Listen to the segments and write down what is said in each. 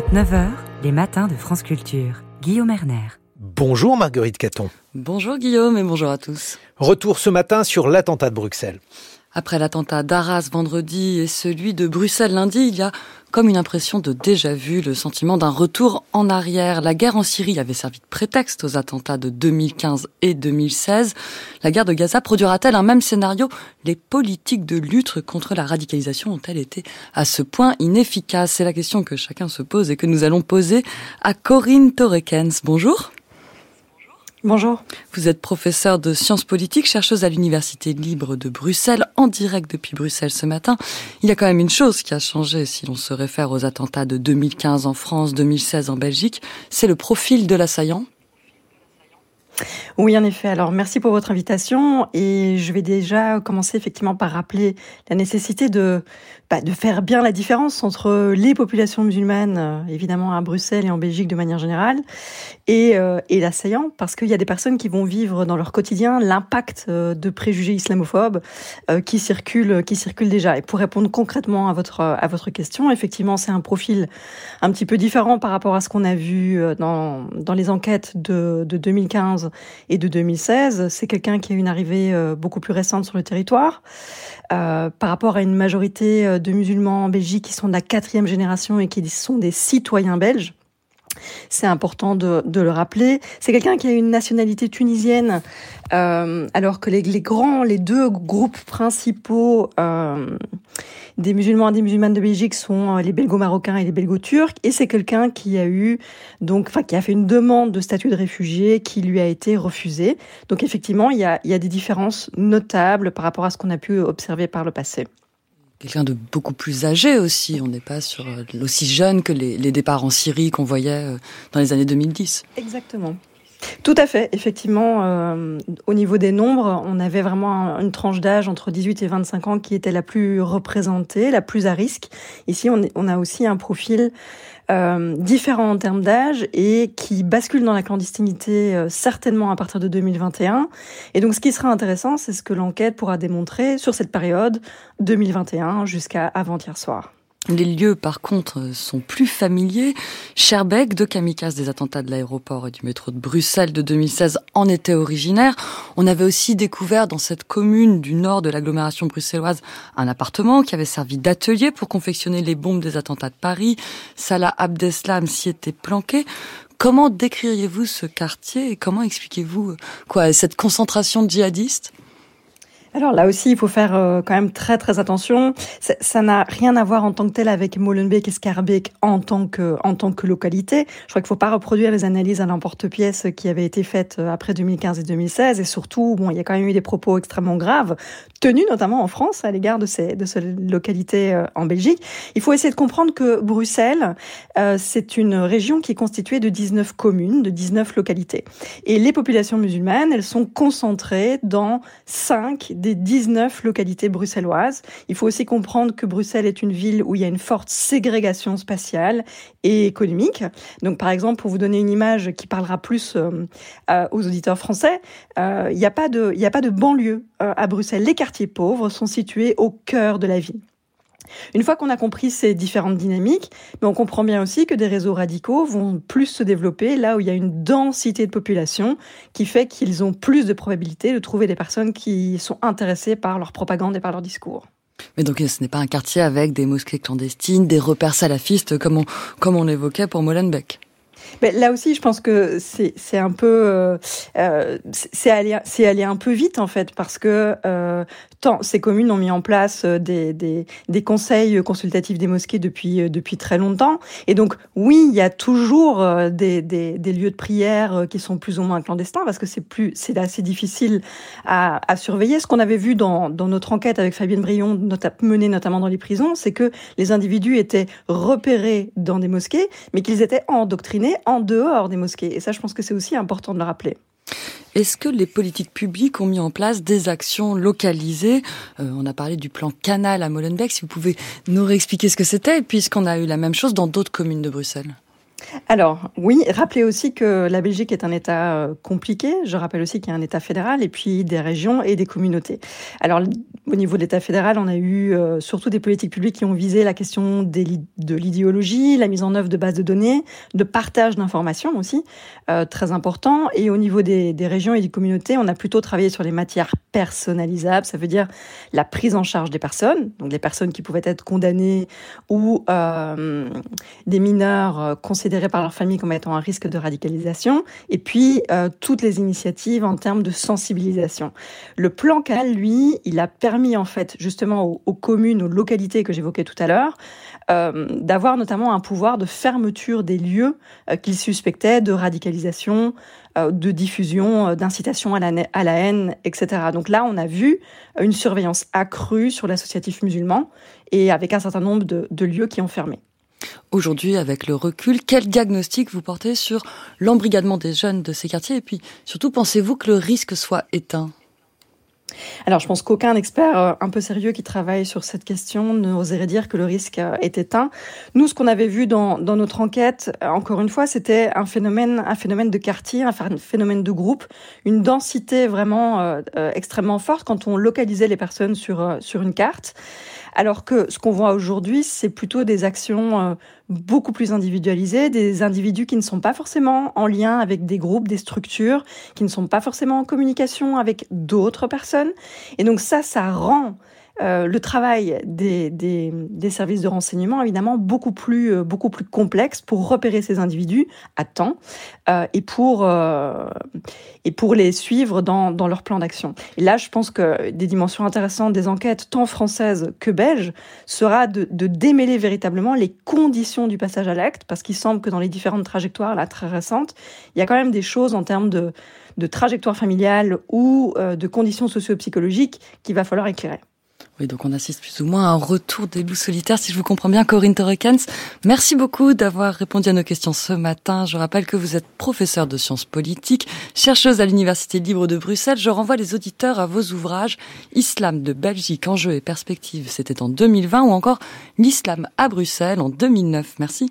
8h30, 9h, les matins de France Culture. Guillaume Erner. Bonjour Marguerite Caton. Bonjour Guillaume et bonjour à tous. Retour ce matin sur l'attentat de Bruxelles. Après l'attentat d'Arras vendredi et celui de Bruxelles lundi, il y a comme une impression de déjà-vu, le sentiment d'un retour en arrière. La guerre en Syrie avait servi de prétexte aux attentats de 2015 et 2016. La guerre de Gaza produira-t-elle un même scénario? Les politiques de lutte contre la radicalisation ont-elles été à ce point inefficaces? C'est la question que chacun se pose et que nous allons poser à Corinne Torrekens. Bonjour. Bonjour. Vous êtes professeur de sciences politiques, chercheuse à l'Université libre de Bruxelles, en direct depuis Bruxelles ce matin. Il y a quand même une chose qui a changé si l'on se réfère aux attentats de 2015 en France, 2016 en Belgique, c'est le profil de l'assaillant. Oui, en effet. Alors, merci pour votre invitation. Et je vais déjà commencer effectivement par rappeler la nécessité de, bah, faire bien la différence entre les populations musulmanes, euh, évidemment à Bruxelles et en Belgique de manière générale, et, euh, et l'assaillant, parce qu'il y a des personnes qui vont vivre dans leur quotidien l'impact euh, de préjugés islamophobes qui circulent, qui circulent déjà. Et pour répondre concrètement à votre, à votre question, effectivement, c'est un profil un petit peu différent par rapport à ce qu'on a vu dans, dans les enquêtes de, de 2015 et de 2016. C'est quelqu'un qui a une arrivée euh, beaucoup plus récente sur le territoire. Euh, par rapport à une majorité euh, de musulmans en Belgique qui sont de la quatrième génération et qui sont des citoyens belges. C'est important de, le rappeler. C'est quelqu'un qui a une nationalité tunisienne, alors que les, grands, les deux groupes principaux des musulmans et des musulmanes de Belgique sont euh, les belgo-marocains et les belgo-turcs. Et c'est quelqu'un qui a eu, donc, enfin, qui a fait une demande de statut de réfugié qui lui a été refusée. Donc, effectivement, il y a, il y a des différences notables par rapport à ce qu'on a pu observer par le passé quelqu'un de beaucoup plus âgé aussi. On n'est pas sur aussi jeune que les, les départs en Syrie qu'on voyait euh, dans les années 2010. Exactement. Tout à fait. Effectivement, euh, au niveau des nombres, on avait vraiment une tranche d'âge entre 18 et 25 ans qui était la plus représentée, la plus à risque. Ici, on, on a aussi un profil euh, différent en termes d'âge et qui bascule dans la clandestinité euh, certainement à partir de 2021. Et donc, ce qui sera intéressant, c'est ce que l'enquête pourra démontrer sur cette période 2021 jusqu'à avant-hier soir. Les lieux, par contre, sont plus familiers. Scherbeck, de kamikazes des attentats de l'aéroport et du métro de Bruxelles de 2016, en était originaire. On avait aussi découvert dans cette commune du nord de l'agglomération bruxelloise un appartement qui avait servi d'atelier pour confectionner les bombes des attentats de Paris. Salah Abdeslam s'y était planqué. Comment décririez-vous ce quartier et comment expliquez-vous quoi cette concentration de djihadistes? Alors là aussi, il faut faire euh, quand même très très attention. Ça n'a rien à voir en tant que tel avec Molenbeek et Scarbeck en tant que en tant que localité. Je crois qu'il faut pas reproduire les analyses à l'emporte-pièce qui avaient été faites euh, après 2015 et 2016. Et surtout, bon, il y a quand même eu des propos extrêmement graves tenus, notamment en France, à l'égard de ces de ces localités euh, en Belgique. Il faut essayer de comprendre que Bruxelles, c'est une région qui est constituée de 19 communes, de 19 localités. Et les populations musulmanes, elles sont concentrées dans 5 des 19 localités bruxelloises. Il faut aussi comprendre que Bruxelles est une ville où il y a une forte ségrégation spatiale et économique. Donc, par exemple, pour vous donner une image qui parlera plus euh, euh, aux auditeurs français, euh, il n'y a a pas de banlieue à Bruxelles. Les quartiers pauvres sont situés au cœur de la ville. Une fois qu'on a compris ces différentes dynamiques, mais on comprend bien aussi que des réseaux radicaux vont plus se développer là où il y a une densité de population qui fait qu'ils ont plus de probabilité de trouver des personnes qui sont intéressées par leur propagande et par leur discours. Mais donc ce n'est pas un quartier avec des mosquées clandestines, des repères salafistes comme on, comme on évoquait pour Molenbeek. Mais là aussi, je pense que c'est un peu euh, euh c'est aller un peu vite en fait parce que euh, ces communes ont mis en place des, conseils consultatifs des mosquées depuis très longtemps et donc oui, il y a toujours des, lieux de prière qui sont plus ou moins clandestins parce que c'est assez difficile à, surveiller. Ce qu'on avait vu dans, dans notre enquête avec Fabienne Brion, menée notamment dans les prisons, c'est que les individus étaient repérés dans des mosquées, mais qu'ils étaient endoctrinés en dehors des mosquées. Et ça, je pense que c'est aussi important de le rappeler. Est-ce que les politiques publiques ont mis en place des actions localisées? Euh, On a parlé du plan Canal à Molenbeek. Si vous pouvez nous réexpliquer ce que c'était, puisqu'on a eu la même chose dans d'autres communes de Bruxelles. Alors oui, rappelez aussi que la Belgique est un État euh, compliqué. Je rappelle aussi qu'il y a un État fédéral et puis des régions et des communautés. Alors au niveau de l'État fédéral, on a eu euh, surtout des politiques publiques qui ont visé la question de l'idéologie, la mise en œuvre de bases de données, de partage d'informations aussi, euh, très important. Et au niveau des, régions et des communautés, on a plutôt travaillé sur les matières personnalisables, ça veut dire la prise en charge des personnes, donc les personnes qui pouvaient être condamnées ou des mineurs considérés par leur famille comme étant un risque de radicalisation, et puis euh, toutes les initiatives en termes de sensibilisation. Le plan Canal, lui, il a permis en fait justement aux, communes, aux localités que j'évoquais tout à l'heure, euh, d'avoir notamment un pouvoir de fermeture des lieux euh, qu'ils suspectaient de radicalisation, de diffusion, d'incitation à la, à la haine, etc. Donc là, on a vu une surveillance accrue sur l'associatif musulman et avec un certain nombre de lieux qui ont fermé. Aujourd'hui, avec le recul, quel diagnostic vous portez sur l'embrigadement des jeunes de ces quartiers Et puis, surtout, pensez-vous que le risque soit éteint? Alors, je pense qu'aucun expert euh, un peu sérieux qui travaille sur cette question n'oserait dire que le risque euh, est éteint. Nous, ce qu'on avait vu dans, notre enquête, euh, encore une fois, c'était un phénomène, un phénomène de quartier, un phénomène de groupe, une densité vraiment extrêmement forte quand on localisait les personnes sur, sur une carte. Alors que ce qu'on voit aujourd'hui, c'est plutôt des actions euh, beaucoup plus individualisées, des individus qui ne sont pas forcément en lien avec des groupes, des structures, qui ne sont pas forcément en communication avec d'autres personnes. Et donc ça, ça rend euh, le travail des, services de renseignement, évidemment, beaucoup plus, euh, beaucoup plus complexe pour repérer ces individus à temps euh, et, pour, les suivre dans, leur plan d'action. Et là, je pense que des dimensions intéressantes des enquêtes, tant françaises que belges, sera de, de démêler véritablement les conditions du passage à l'acte, parce qu'il semble que dans les différentes trajectoires, là, très récentes, il y a quand même des choses en termes de, de trajectoire familiale ou de conditions socio-psychologiques qu'il va falloir éclairer. Oui, donc on assiste plus ou moins à un retour des loups solitaires, si je vous comprends bien, Corinne Torrekens. Merci beaucoup d'avoir répondu à nos questions ce matin. Je rappelle que vous êtes professeur de sciences politiques, chercheuse à l'Université libre de Bruxelles. Je renvoie les auditeurs à vos ouvrages Islam de Belgique, enjeux et perspectives, c'était en 2020, ou encore L'islam à Bruxelles en 2009. Merci.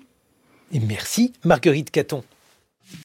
Et merci, Marguerite Caton.